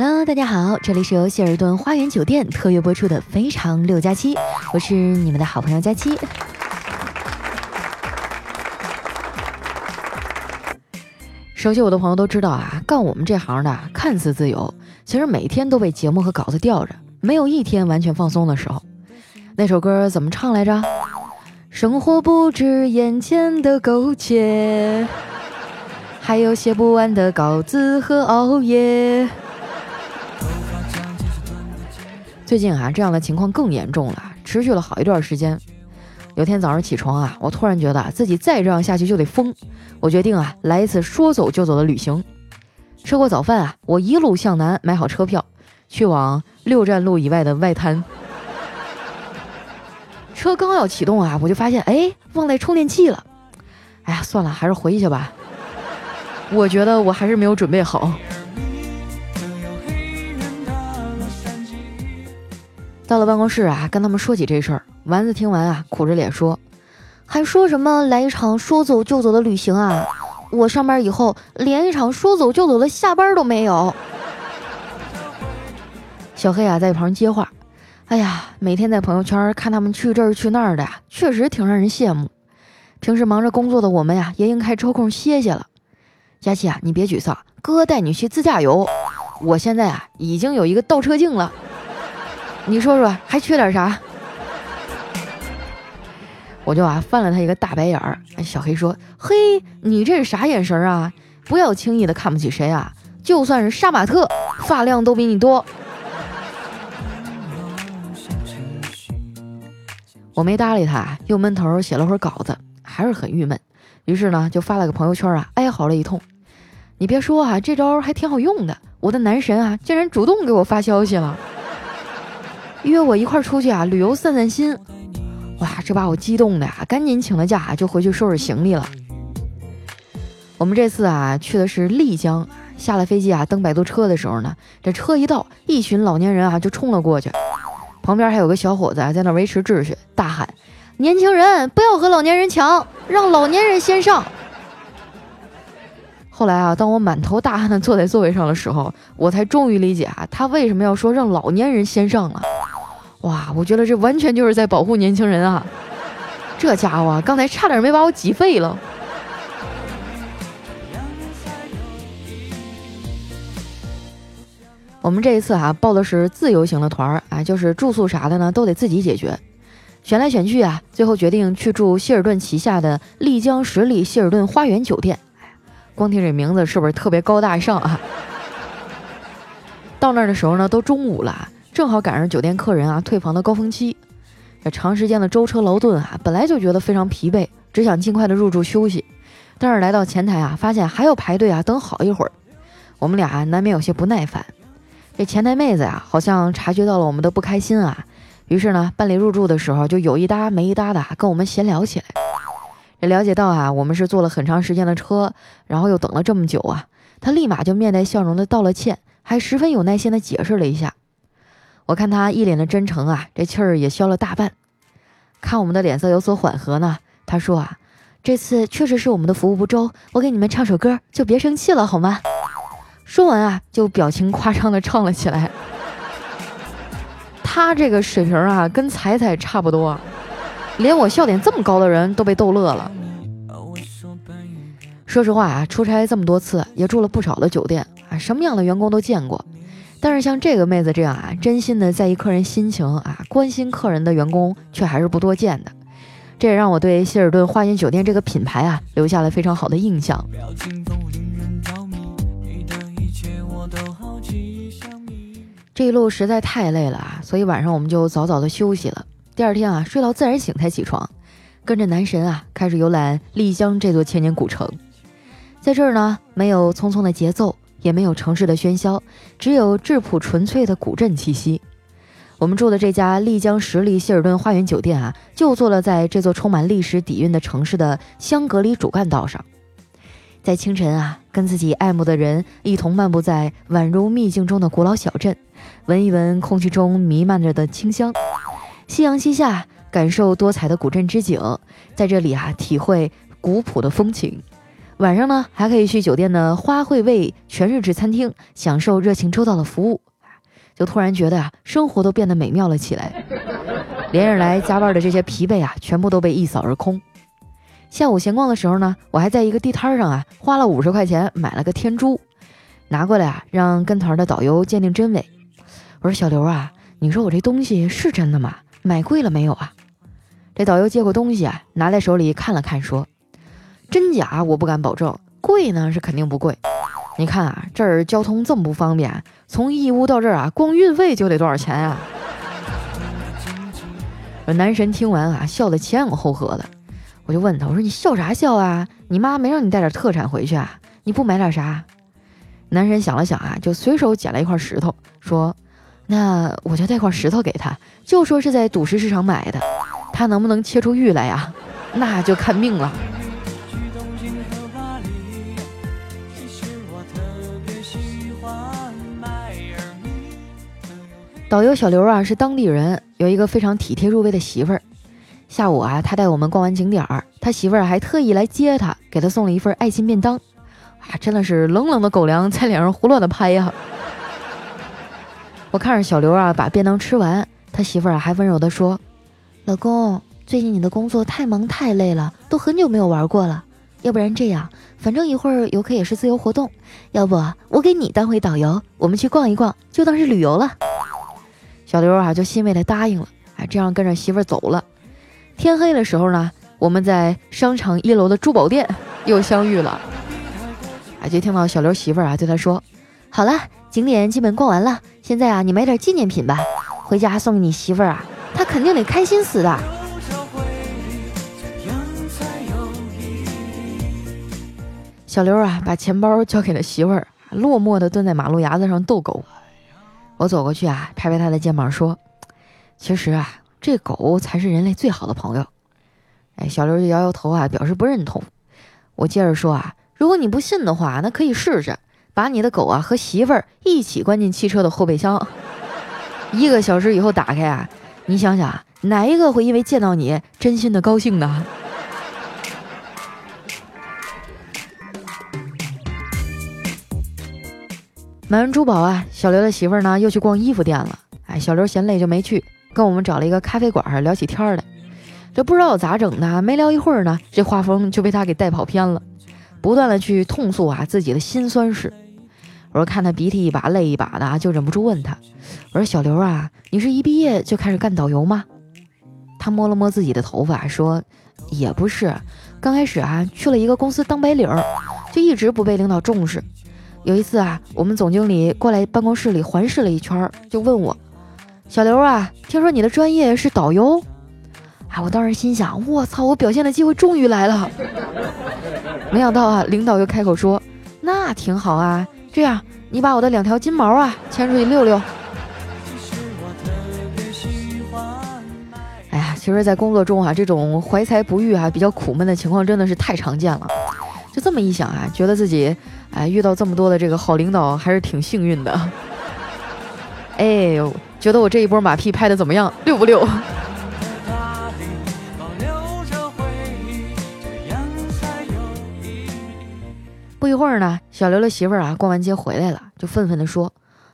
Hello，大家好，这里是由希尔顿花园酒店特约播出的《非常六加七》，我是你们的好朋友佳期。熟悉我的朋友都知道啊，干我们这行的看似自由，其实每天都被节目和稿子吊着，没有一天完全放松的时候。那首歌怎么唱来着？生活不止眼前的苟且，还有写不完的稿子和熬夜。最近啊，这样的情况更严重了，持续了好一段时间。有天早上起床啊，我突然觉得自己再这样下去就得疯。我决定啊，来一次说走就走的旅行。吃过早饭啊，我一路向南，买好车票，去往六站路以外的外滩。车刚要启动啊，我就发现哎，忘带充电器了。哎呀，算了，还是回去吧。我觉得我还是没有准备好。到了办公室啊，跟他们说起这事儿。丸子听完啊，苦着脸说：“还说什么来一场说走就走的旅行啊？我上班以后连一场说走就走的下班都没有。”小黑啊，在一旁接话：“哎呀，每天在朋友圈看他们去这儿去那儿的呀，确实挺让人羡慕。平时忙着工作的我们呀，也应该抽空歇歇了。佳琪啊，你别沮丧，哥带你去自驾游。我现在啊，已经有一个倒车镜了。”你说说还缺点啥？我就啊翻了他一个大白眼儿。小黑说：“嘿，你这是啥眼神啊？不要轻易的看不起谁啊！就算是杀马特，发量都比你多。”我没搭理他，又闷头写了会儿稿子，还是很郁闷。于是呢，就发了个朋友圈啊，哀嚎了一通。你别说啊，这招还挺好用的。我的男神啊，竟然主动给我发消息了。约我一块儿出去啊，旅游散散心。哇，这把我激动的呀，赶紧请了假，就回去收拾行李了。我们这次啊，去的是丽江。下了飞机啊，登摆渡车的时候呢，这车一到，一群老年人啊就冲了过去，旁边还有个小伙子啊在那维持秩序，大喊：“年轻人不要和老年人抢，让老年人先上。”后来啊，当我满头大汗的坐在座位上的时候，我才终于理解啊，他为什么要说让老年人先上了。哇，我觉得这完全就是在保护年轻人啊！这家伙刚才差点没把我挤废了。我们这一次啊，报的是自由行的团儿啊，就是住宿啥的呢，都得自己解决。选来选去啊，最后决定去住希尔顿旗下的丽江十里希尔顿花园酒店。光听这名字是不是特别高大上啊？到那儿的时候呢，都中午了，正好赶上酒店客人啊退房的高峰期。这长时间的舟车劳顿啊，本来就觉得非常疲惫，只想尽快的入住休息。但是来到前台啊，发现还要排队啊，等好一会儿。我们俩难免有些不耐烦。这前台妹子呀，好像察觉到了我们的不开心啊，于是呢，办理入住的时候就有一搭没一搭的跟我们闲聊起来。这了解到啊，我们是坐了很长时间的车，然后又等了这么久啊，他立马就面带笑容的道了歉，还十分有耐心的解释了一下。我看他一脸的真诚啊，这气儿也消了大半。看我们的脸色有所缓和呢，他说啊，这次确实是我们的服务不周，我给你们唱首歌，就别生气了好吗？说完啊，就表情夸张的唱了起来。他这个水平啊，跟彩彩差不多。连我笑点这么高的人都被逗乐了。说实话啊，出差这么多次，也住了不少的酒店啊，什么样的员工都见过。但是像这个妹子这样啊，真心的在意客人心情啊，关心客人的员工却还是不多见的。这也让我对希尔顿花园酒店这个品牌啊，留下了非常好的印象。这一路实在太累了啊，所以晚上我们就早早的休息了。第二天啊，睡到自然醒才起床，跟着男神啊开始游览丽江这座千年古城。在这儿呢，没有匆匆的节奏，也没有城市的喧嚣，只有质朴纯粹的古镇气息。我们住的这家丽江十里希尔顿花园酒店啊，就坐落在这座充满历史底蕴的城市的香格里主干道上。在清晨啊，跟自己爱慕的人一同漫步在宛如秘境中的古老小镇，闻一闻空气中弥漫着的清香。夕阳西下，感受多彩的古镇之景，在这里啊，体会古朴的风情。晚上呢还可以去酒店的花卉味全日制餐厅享受热情周到的服务，就突然觉得啊，生活都变得美妙了起来。连日来加班的这些疲惫啊，全部都被一扫而空。下午闲逛的时候呢，我还在一个地摊上啊，花了五十块钱买了个天珠，拿过来啊，让跟团的导游鉴定真伪。我说小刘啊，你说我这东西是真的吗？买贵了没有啊？这导游接过东西啊，拿在手里看了看，说：“真假我不敢保证，贵呢是肯定不贵。你看啊，这儿交通这么不方便，从义乌到这儿啊，光运费就得多少钱啊？”男神听完啊，笑得前仰后合的。我就问他，我说你笑啥笑啊？你妈没让你带点特产回去啊？你不买点啥？男神想了想啊，就随手捡了一块石头，说：“那我就带块石头给他，就说是在赌石市场买的，他能不能切出玉来呀？那就看命了。”导游小刘啊，是当地人，有一个非常体贴入微的媳妇儿。下午啊，他带我们逛完景点儿，他媳妇儿还特意来接他，给他送了一份爱心便当。啊，真的是冷冷的狗粮在脸上胡乱的拍呀！我看着小刘啊，把便当吃完，他媳妇儿还温柔的说：“老公，最近你的工作太忙太累了，都很久没有玩过了。要不然这样，反正一会儿游客也是自由活动，要不我给你当回导游，我们去逛一逛，就当是旅游了。”小刘啊，就欣慰的答应了。啊，这样跟着媳妇儿走了。天黑的时候呢，我们在商场一楼的珠宝店又相遇了。啊，就听到小刘媳妇儿啊对他说：“好了，景点基本逛完了，现在啊，你买点纪念品吧，回家送给你媳妇儿啊，她肯定得开心死的。”小刘啊，把钱包交给了媳妇儿，落寞的蹲在马路牙子上逗狗。我走过去啊，拍拍他的肩膀说：“其实啊。”这狗才是人类最好的朋友。哎，小刘就摇摇头啊，表示不认同。我接着说啊，如果你不信的话，那可以试试把你的狗啊和媳妇儿一起关进汽车的后备箱，一个小时以后打开啊，你想想啊哪一个会因为见到你真心的高兴呢？买完珠宝啊，小刘的媳妇儿呢又去逛衣服店了。哎，小刘嫌累就没去。跟我们找了一个咖啡馆聊起天儿来，这不知道咋整的，没聊一会儿呢，这画风就被他给带跑偏了，不断的去痛诉啊自己的辛酸事。我说看他鼻涕一把泪一把的，就忍不住问他，我说小刘啊，你是一毕业就开始干导游吗？他摸了摸自己的头发，说也不是，刚开始啊去了一个公司当白领，就一直不被领导重视。有一次啊，我们总经理过来办公室里环视了一圈，就问我。小刘啊，听说你的专业是导游，啊，我当时心想，我操，我表现的机会终于来了。没想到啊，领导又开口说，那挺好啊，这样你把我的两条金毛啊牵出去遛遛。哎呀，其实，在工作中啊，这种怀才不遇啊，比较苦闷的情况真的是太常见了。就这么一想啊，觉得自己哎遇到这么多的这个好领导，还是挺幸运的。哎呦。觉得我这一波马屁拍的怎么样？溜不溜？不一会儿呢，小刘的媳妇儿啊，逛完街回来了，就愤愤地说：“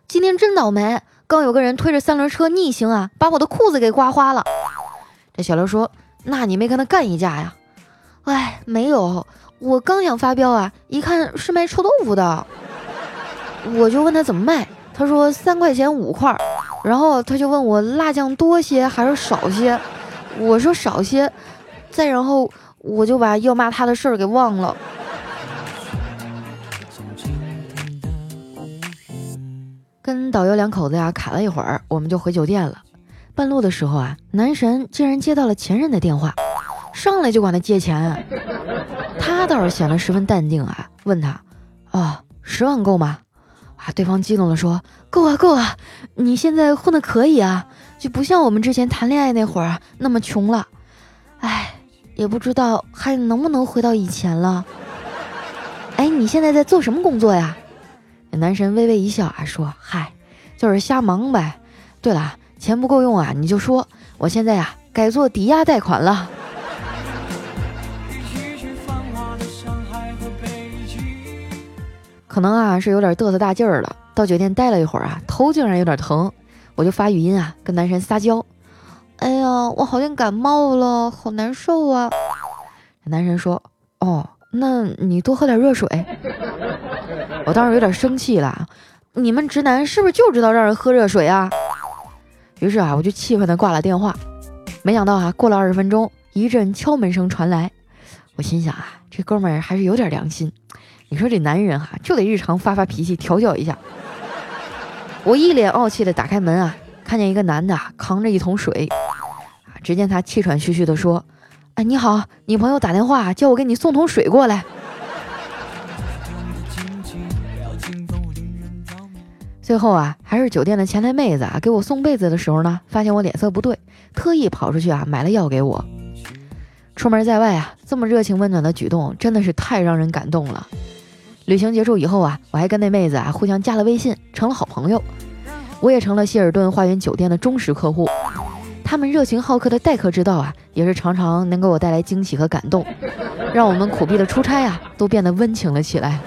今天真倒霉，刚有个人推着三轮车逆行啊，把我的裤子给刮花了。”这小刘说：“那你没跟他干一架呀？”“哎，没有，我刚想发飙啊，一看是卖臭豆腐的，我就问他怎么卖，他说三块钱五块。”然后他就问我辣酱多些还是少些，我说少些，再然后我就把要骂他的事儿给忘了。跟导游两口子呀侃了一会儿，我们就回酒店了。半路的时候啊，男神竟然接到了前任的电话，上来就管他借钱，他倒是显得十分淡定啊，问他，啊，十万够吗？啊！对方激动地说：“够啊，够啊！你现在混的可以啊，就不像我们之前谈恋爱那会儿那么穷了。哎，也不知道还能不能回到以前了。哎，你现在在做什么工作呀？”男神微微一笑啊，说：“嗨，就是瞎忙呗。对了，钱不够用啊，你就说，我现在呀改做抵押贷款了。”可能啊是有点嘚瑟大劲儿了，到酒店待了一会儿啊，头竟然有点疼，我就发语音啊跟男神撒娇：“哎呀，我好像感冒了，好难受啊。”男神说：“哦，那你多喝点热水。”我当时有点生气了，你们直男是不是就知道让人喝热水啊？于是啊，我就气愤的挂了电话。没想到啊，过了二十分钟，一阵敲门声传来。我心想啊，这哥们儿还是有点良心。你说这男人哈，就得日常发发脾气，调教一下。我一脸傲气的打开门啊，看见一个男的扛着一桶水啊，只见他气喘吁吁的说：“哎，你好，你朋友打电话叫我给你送桶水过来。”最后啊，还是酒店的前台妹子啊，给我送被子的时候呢，发现我脸色不对，特意跑出去啊买了药给我。出门在外啊，这么热情温暖的举动真的是太让人感动了。旅行结束以后啊，我还跟那妹子啊互相加了微信，成了好朋友。我也成了希尔顿花园酒店的忠实客户，他们热情好客的待客之道啊，也是常常能给我带来惊喜和感动，让我们苦逼的出差啊都变得温情了起来。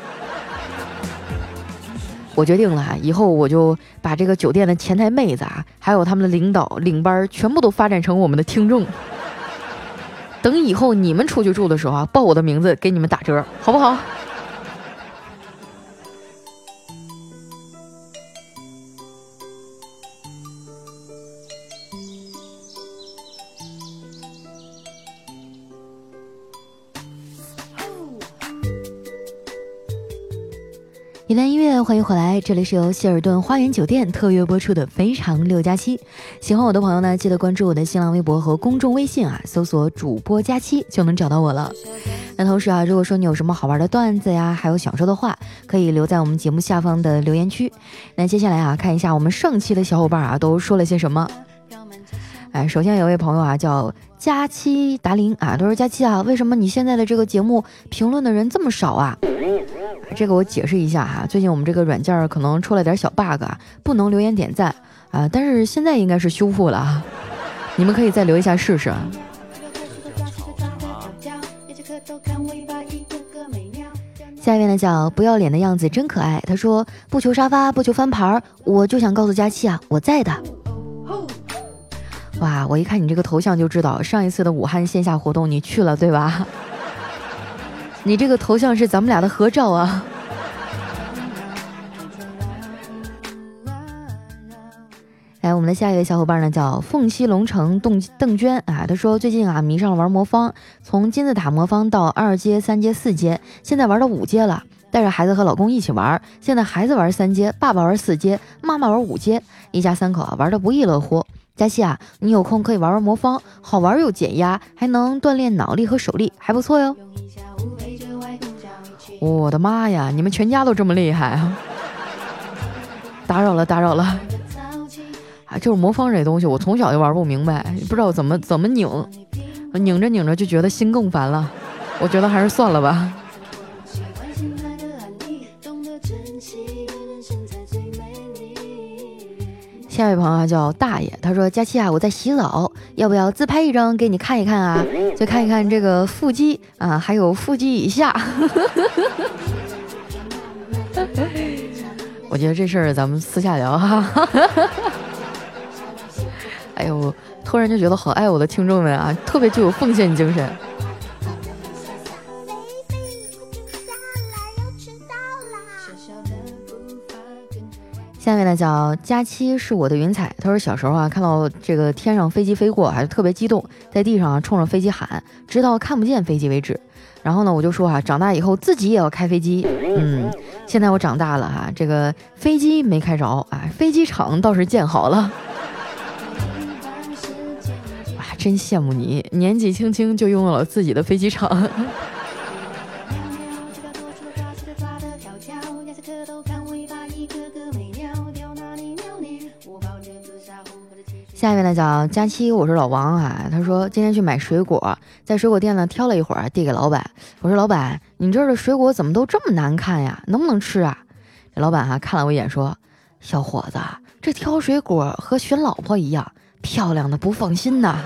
我决定了，以后我就把这个酒店的前台妹子啊，还有他们的领导领班，全部都发展成我们的听众。等以后你们出去住的时候啊，报我的名字给你们打折，好不好？一段音乐，欢迎回来，这里是由希尔顿花园酒店特约播出的《非常六加七》。喜欢我的朋友呢，记得关注我的新浪微博和公众微信啊，搜索主播佳期就能找到我了。那同时啊，如果说你有什么好玩的段子呀，还有想说的话，可以留在我们节目下方的留言区。那接下来啊，看一下我们上期的小伙伴啊都说了些什么。哎，首先有位朋友啊叫佳期达林啊，他说佳期啊，为什么你现在的这个节目评论的人这么少啊？这个我解释一下哈，最近我们这个软件可能出了点小 bug，啊不能留言点赞啊，但是现在应该是修复了，你们可以再留一下试试。下一位呢叫不要脸的样子真可爱，他说不求沙发不求翻牌，我就想告诉佳期啊，我在的。哇，我一看你这个头像就知道上一次的武汉线下活动你去了对吧？你这个头像是咱们俩的合照啊！来，我们的下一位小伙伴呢，叫凤栖龙城邓邓娟啊。他说最近啊迷上了玩魔方，从金字塔魔方到二阶、三阶、四阶，现在玩到五阶了。带着孩子和老公一起玩，现在孩子玩三阶，爸爸玩四阶，妈妈玩五阶，一家三口啊玩的不亦乐乎。佳琪啊，你有空可以玩玩魔方，好玩又减压，还能锻炼脑力和手力，还不错哟。我的妈呀！你们全家都这么厉害啊！打扰了，打扰了。啊，就是魔方这东西，我从小就玩不明白，不知道怎么怎么拧，拧着拧着就觉得心更烦了。我觉得还是算了吧。下一位朋友叫大爷，他说：“佳期啊，我在洗澡，要不要自拍一张给你看一看啊？就看一看这个腹肌啊，还有腹肌以下。我觉得这事儿咱们私下聊哈。哎呦，突然就觉得好爱我的听众们啊，特别具有奉献精神。”下面呢叫佳期是我的云彩，他说小时候啊看到这个天上飞机飞过，还是特别激动，在地上冲着飞机喊，直到看不见飞机为止。然后呢我就说啊，长大以后自己也要开飞机。嗯，现在我长大了哈，这个飞机没开着啊，飞机场倒是建好了。哇，真羡慕你，年纪轻轻就拥有了自己的飞机场。下一位呢叫佳期，我是老王啊。他说今天去买水果，在水果店呢挑了一会儿，递给老板。我说老板，你这儿的水果怎么都这么难看呀？能不能吃啊？这老板哈看了我一眼，说：“小伙子，这挑水果和选老婆一样，漂亮的不放心呐。”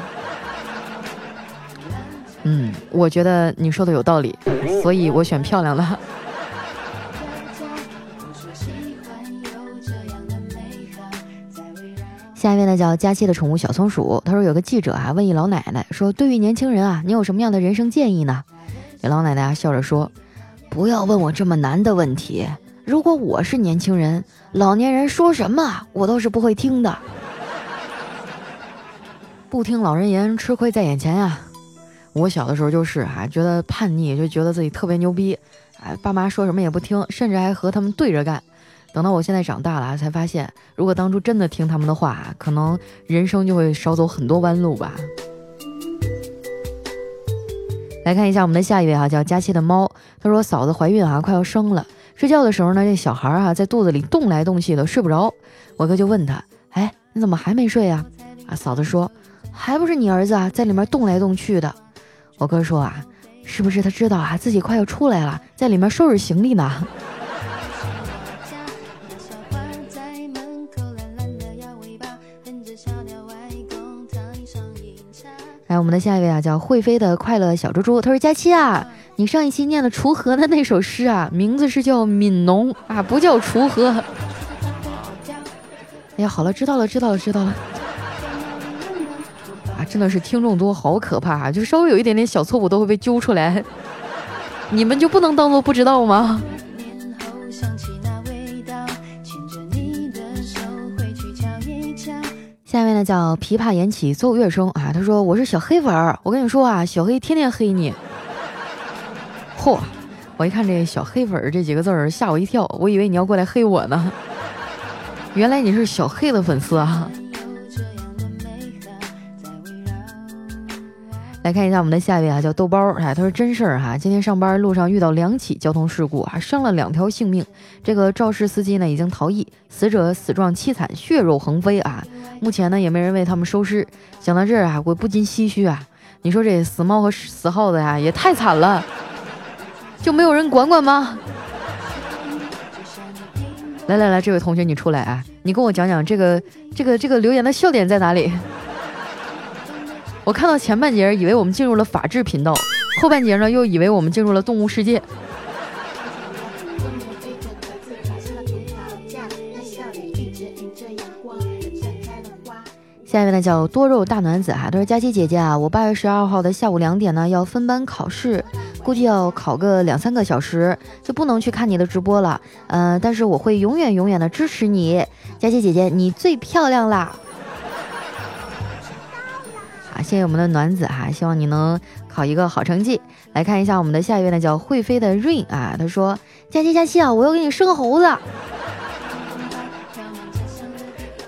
嗯，我觉得你说的有道理，所以我选漂亮的。下一位呢叫佳期的宠物小松鼠，他说有个记者啊问一老奶奶说，对于年轻人啊，你有什么样的人生建议呢？这老奶奶啊笑着说，不要问我这么难的问题。如果我是年轻人，老年人说什么我都是不会听的。不听老人言，吃亏在眼前呀。我小的时候就是啊，觉得叛逆，就觉得自己特别牛逼，哎，爸妈说什么也不听，甚至还和他们对着干。等到我现在长大了，才发现，如果当初真的听他们的话，可能人生就会少走很多弯路吧。来看一下我们的下一位哈，叫佳期的猫，他说嫂子怀孕啊，快要生了，睡觉的时候呢，这小孩啊在肚子里动来动去的，睡不着。我哥就问他，哎，你怎么还没睡呀？啊，嫂子说，还不是你儿子啊在里面动来动去的。我哥说啊，是不是他知道啊自己快要出来了，在里面收拾行李呢？来，我们的下一位啊，叫会飞的快乐小猪猪。他说：“佳期啊，你上一期念的锄禾的那首诗啊，名字是叫悯农啊，不叫锄禾。”哎呀，好了，知道了，知道了，知道了。啊，真的是听众多，好可怕啊！就稍微有一点点小错误都会被揪出来，你们就不能当做不知道吗？下面呢叫琵琶演起奏乐声啊，他说我是小黑粉儿，我跟你说啊，小黑天天黑你。嚯，我一看这小黑粉儿这几个字儿，吓我一跳，我以为你要过来黑我呢，原来你是小黑的粉丝啊。来看一下我们的下一位啊，叫豆包哎，他说真事儿哈，今天上班路上遇到两起交通事故啊，伤了两条性命。这个肇事司机呢已经逃逸，死者死状凄惨，血肉横飞啊。目前呢也没人为他们收尸。想到这儿啊，我不禁唏嘘啊，你说这死猫和死耗子呀也太惨了，就没有人管管吗？来来来，这位同学你出来啊，你跟我讲讲这个这个这个留言的笑点在哪里？我看到前半截以为我们进入了法制频道，后半截呢又以为我们进入了动物世界。下一位呢叫多肉大暖子哈，他说佳琪姐姐啊，我八月十二号的下午两点呢要分班考试，估计要考个两三个小时，就不能去看你的直播了。嗯，但是我会永远永远的支持你，佳琪姐姐，你最漂亮啦！啊谢谢我们的暖子哈，希望你能考一个好成绩。来看一下我们的下一位呢，叫会飞的 Rain 啊，他说：佳期佳期啊，我要给你生猴子。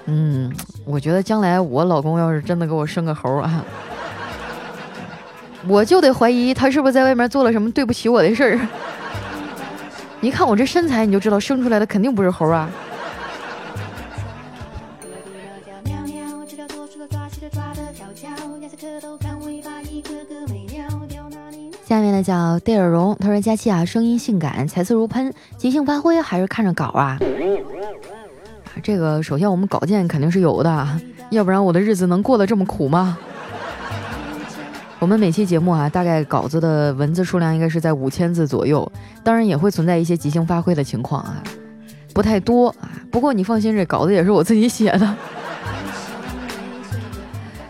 嗯，我觉得将来我老公要是真的给我生个猴啊，我就得怀疑他是不是在外面做了什么对不起我的事儿。你看我这身材，你就知道生出来的肯定不是猴啊。下面呢叫戴尔荣，他说佳期啊，声音性感，才色如喷，即兴发挥还是看着稿啊？这个首先我们稿件肯定是有的，要不然我的日子能过得这么苦吗？我们每期节目啊，大概稿子的文字数量应该是在五千字左右，当然也会存在一些即兴发挥的情况啊，不太多啊。不过你放心，这稿子也是我自己写的。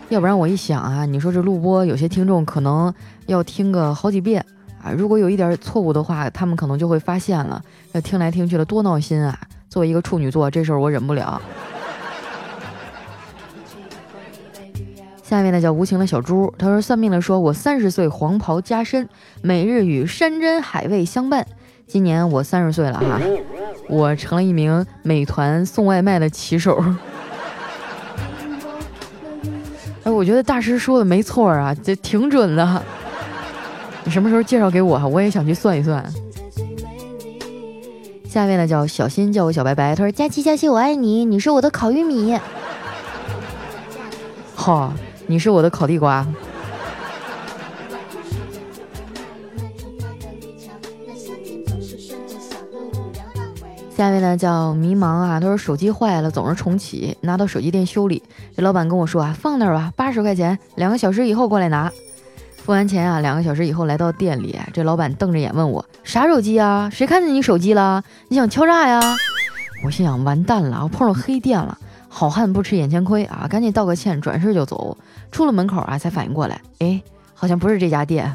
要不然我一想啊，你说这录播有些听众可能要听个好几遍啊，如果有一点错误的话，他们可能就会发现了，要听来听去的多闹心啊！作为一个处女座，这事儿我忍不了。下面呢叫无情的小猪，他说算命的说我三十岁黄袍加身，每日与山珍海味相伴。今年我三十岁了哈，我成了一名美团送外卖的骑手。哎，我觉得大师说的没错啊，这挺准的。你什么时候介绍给我哈？我也想去算一算。下面呢叫小新，叫我小白白。他说：“佳琪佳琪，我爱你，你是我的烤玉米。”好，你是我的烤地瓜。下一位呢叫迷茫啊，他说手机坏了总是重启，拿到手机店修理，这老板跟我说啊，放那儿吧，八十块钱，两个小时以后过来拿。付完钱啊，两个小时以后来到店里，这老板瞪着眼问我啥手机啊？谁看见你手机了？你想敲诈呀？我心想完蛋了，我碰到黑店了。好汉不吃眼前亏啊，赶紧道个歉，转身就走。出了门口啊，才反应过来，哎，好像不是这家店。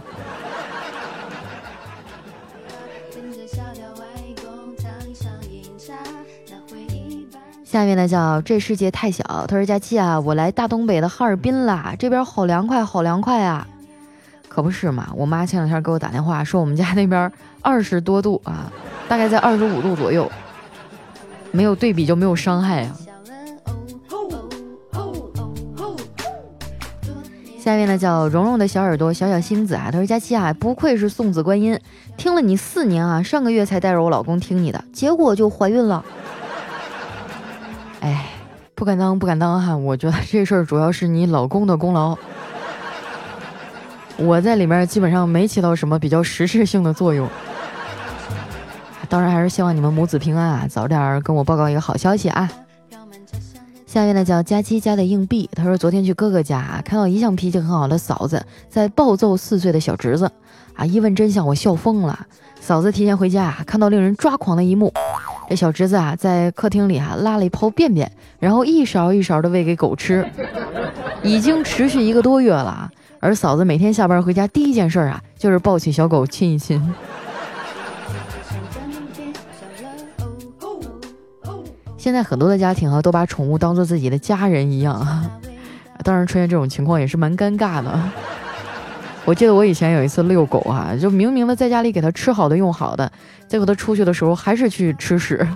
下面呢叫这世界太小，他说佳期啊，我来大东北的哈尔滨啦，这边好凉快，好凉快啊，可不是嘛。我妈前两天给我打电话说，我们家那边二十多度啊，大概在二十五度左右，没有对比就没有伤害啊。下面呢叫蓉蓉的小耳朵小小星子啊，他说佳期啊，不愧是送子观音，听了你四年啊，上个月才带着我老公听你的，结果就怀孕了。哎，不敢当，不敢当哈！我觉得这事儿主要是你老公的功劳，我在里面基本上没起到什么比较实质性的作用。当然还是希望你们母子平安啊，早点跟我报告一个好消息啊！下面呢叫佳期家的硬币，他说昨天去哥哥家啊，看到一向脾气很好的嫂子在暴揍四岁的小侄子，啊，一问真相我笑疯了。嫂子提前回家，看到令人抓狂的一幕。这小侄子啊，在客厅里啊拉了一泡便便，然后一勺一勺的喂给狗吃，已经持续一个多月了。而嫂子每天下班回家第一件事啊，就是抱起小狗亲一亲。现在很多的家庭啊，都把宠物当做自己的家人一样啊。当然，出现这种情况也是蛮尴尬的。我记得我以前有一次遛狗啊，就明明的在家里给它吃好的用好的，结果它出去的时候还是去吃屎，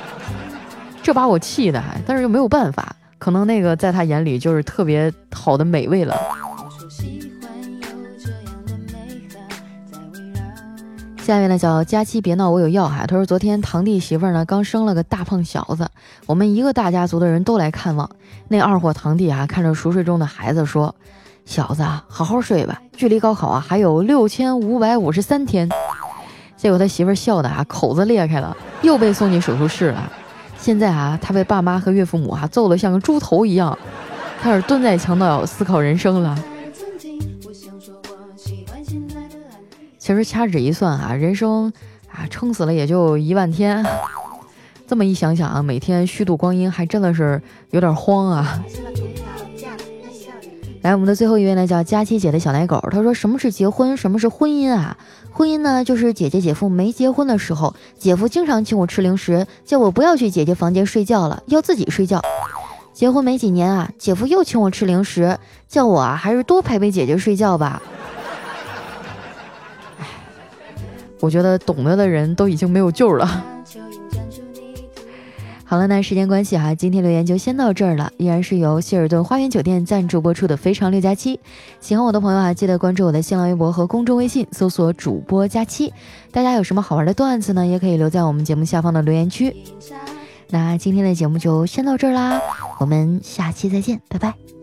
这把我气的还，但是又没有办法，可能那个在他眼里就是特别好的美味了。下面呢叫佳期别闹，我有药哈。他说昨天堂弟媳妇儿呢刚生了个大胖小子，我们一个大家族的人都来看望。那二货堂弟啊看着熟睡中的孩子说。小子，好好睡吧，距离高考啊还有六千五百五十三天。结果他媳妇笑的啊口子裂开了，又被送进手术室了。现在啊，他被爸妈和岳父母啊揍得像个猪头一样，开始蹲在墙角思考人生了。其实掐指一算啊，人生啊撑死了也就一万天。这么一想想啊，每天虚度光阴还真的是有点慌啊。来，我们的最后一位呢，叫佳期姐的小奶狗。他说：“什么是结婚？什么是婚姻啊？婚姻呢，就是姐姐姐夫没结婚的时候，姐夫经常请我吃零食，叫我不要去姐姐房间睡觉了，要自己睡觉。结婚没几年啊，姐夫又请我吃零食，叫我啊，还是多陪陪姐姐睡觉吧。哎，我觉得懂得的人都已经没有救了。”好了，那时间关系哈，今天留言就先到这儿了。依然是由希尔顿花园酒店赞助播出的《非常六加七》。喜欢我的朋友啊，记得关注我的新浪微博和公众微信，搜索主播佳期。大家有什么好玩的段子呢？也可以留在我们节目下方的留言区。那今天的节目就先到这儿啦，我们下期再见，拜拜。